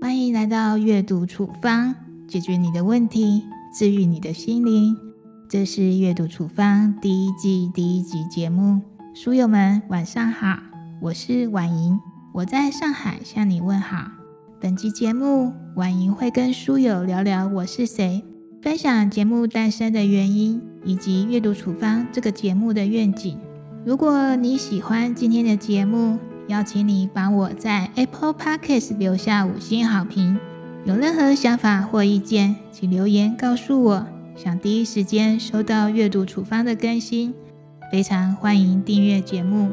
欢迎来到阅读处方，解决你的问题，治愈你的心灵。这是阅读处方第一季第一集节目，书友们晚上好，我是婉莹，我在上海向你问好。本集节目，婉莹会跟书友聊聊我是谁，分享节目诞生的原因，以及阅读处方这个节目的愿景。如果你喜欢今天的节目，邀请你帮我在 Apple Podcast 留下五星好评。有任何想法或意见，请留言告诉我。想第一时间收到阅读处方的更新，非常欢迎订阅节目。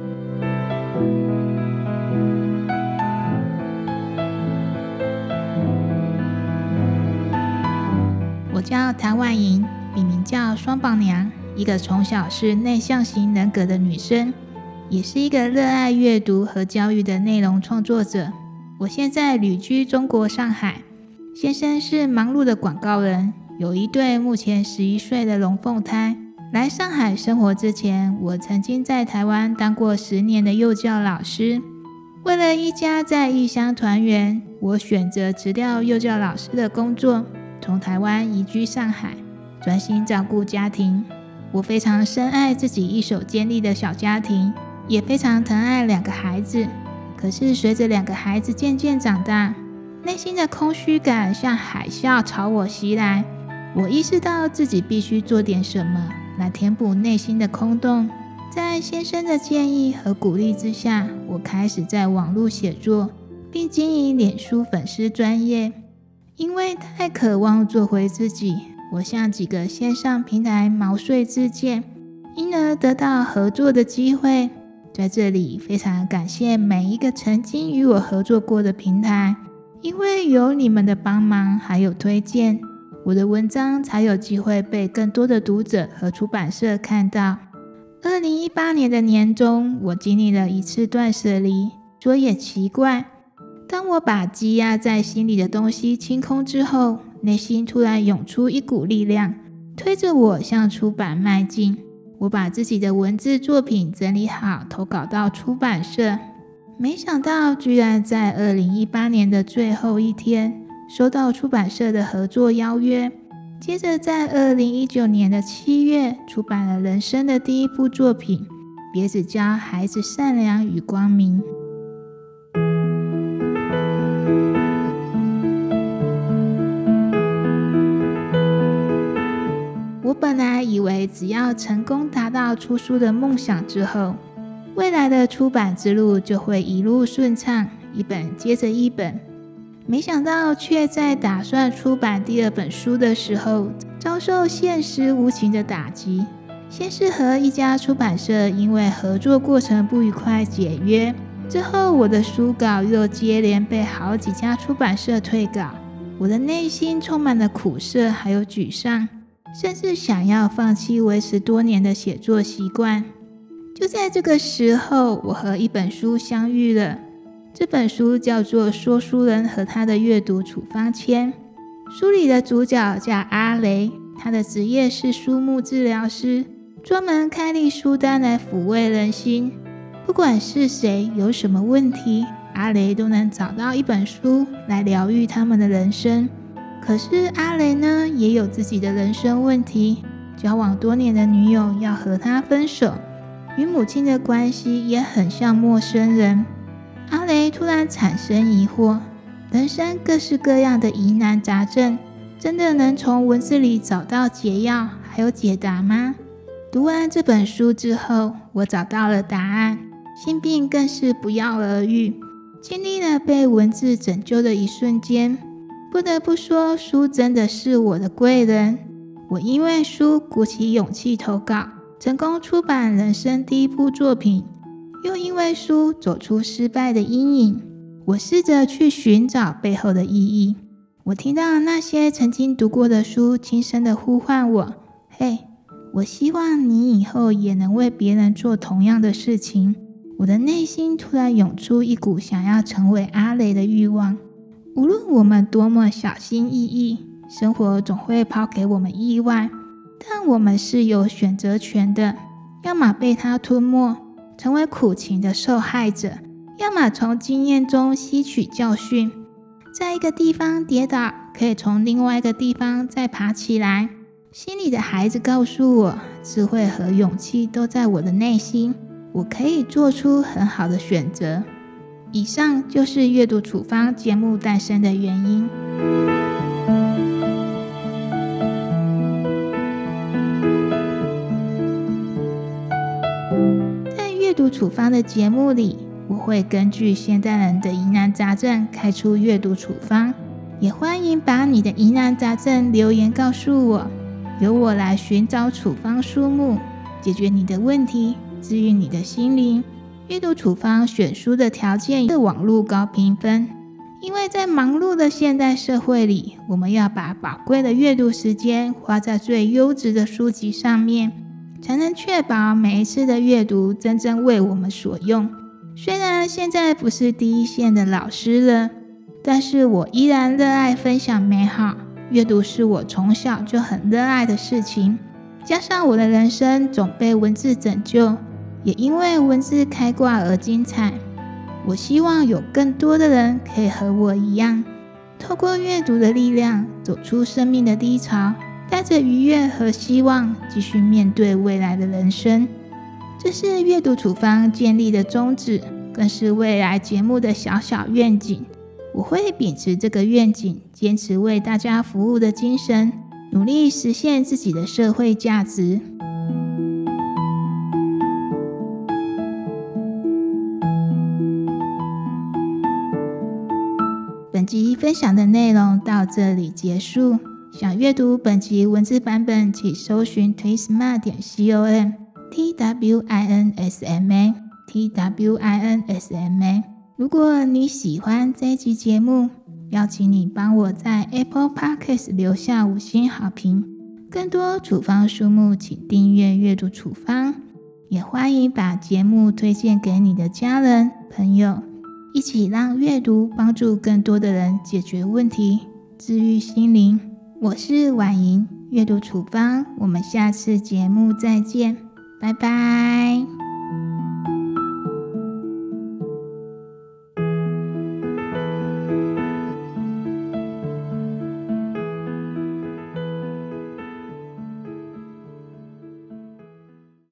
叫谭婉莹，笔名叫双宝娘，一个从小是内向型人格的女生，也是一个热爱阅读和教育的内容创作者。我现在旅居中国上海，先生是忙碌的广告人。有一对目前十一岁的龙凤胎。来上海生活之前，我曾经在台湾当过十年的幼教老师。为了一家在异乡团圆，我选择辞掉幼教老师的工作，从台湾移居上海，专心照顾家庭。我非常深爱自己一手建立的小家庭，也非常疼爱两个孩子。可是随着两个孩子渐渐长大，内心的空虚感像海啸朝我袭来。我意识到自己必须做点什么来填补内心的空洞。在先生的建议和鼓励之下，我开始在网络写作，并经营脸书粉丝专业。因为太渴望做回自己，我向几个线上平台毛遂自荐，因而得到合作的机会。在这里，非常感谢每一个曾经与我合作过的平台，因为有你们的帮忙还有推荐。我的文章才有机会被更多的读者和出版社看到。二零一八年的年中，我经历了一次断舍离。说也奇怪，当我把积压在心里的东西清空之后，内心突然涌出一股力量，推着我向出版迈进。我把自己的文字作品整理好，投稿到出版社。没想到，居然在二零一八年的最后一天。收到出版社的合作邀约，接着在二零一九年的七月出版了人生的第一部作品《别只教孩子善良与光明》。为只要成功达到出书的梦想之后，未来的出版之路就会一路顺畅，一本接着一本。没想到，却在打算出版第二本书的时候，遭受现实无情的打击。先是和一家出版社因为合作过程不愉快解约，之后我的书稿又接连被好几家出版社退稿，我的内心充满了苦涩，还有沮丧，甚至想要放弃维持多年的写作习惯。就在这个时候，我和一本书相遇了。这本书叫做《说书人和他的阅读处方签》。书里的主角叫阿雷，他的职业是书目治疗师，专门开立书单来抚慰人心。不管是谁有什么问题，阿雷都能找到一本书来疗愈他们的人生。可是阿雷呢，也有自己的人生问题。交往多年的女友要和他分手，与母亲的关系也很像陌生人。阿雷突然产生疑惑：人生各式各样的疑难杂症，真的能从文字里找到解药还有解答吗？读完这本书之后，我找到了答案，心病更是不药而愈。经历了被文字拯救的一瞬间，不得不说，书真的是我的贵人。我因为书鼓起勇气投稿，成功出版人生第一部作品。又因为书走出失败的阴影，我试着去寻找背后的意义。我听到那些曾经读过的书轻声的呼唤我：“嘿，我希望你以后也能为别人做同样的事情。”我的内心突然涌出一股想要成为阿雷的欲望。无论我们多么小心翼翼，生活总会抛给我们意外，但我们是有选择权的。要么被它吞没，成为苦情的受害者；要么从经验中吸取教训，在一个地方跌倒，可以从另外一个地方再爬起来。心里的孩子告诉我，智慧和勇气都在我的内心，我可以做出很好的选择。以上就是阅读处方节目诞生的原因。在阅读处方的节目里，我会根据现代人的疑难杂症开出阅读处方，也欢迎把你的疑难杂症留言告诉我，由我来寻找处方书目，解决你的问题，治愈你的心灵。阅读处方选书的条件是网络高评分，因为在忙碌的现代社会里，我们要把宝贵的阅读时间花在最优质的书籍上面。才能确保每一次的阅读真正为我们所用。虽然现在不是第一线的老师了，但是我依然热爱分享美好。阅读是我从小就很热爱的事情，加上我的人生总被文字拯救，也因为文字开挂而精彩。我希望有更多的人可以和我一样，透过阅读的力量，走出生命的低潮。带着愉悦和希望，继续面对未来的人生。这是阅读处方建立的宗旨，更是未来节目的小小愿景。我会秉持这个愿景，坚持为大家服务的精神，努力实现自己的社会价值。本集分享的内容到这里结束。想阅读本集文字版本，请搜寻 twinsma 点 com t w i n s m a t w i n s m a。如果你喜欢这集节目，邀请你帮我在 Apple Podcast 留下五星好评。更多处方书目，请订阅阅读处方，也欢迎把节目推荐给你的家人朋友，一起让阅读帮助更多的人解决问题，治愈心灵。我是婉莹，阅读处方，我们下次节目再见，拜拜。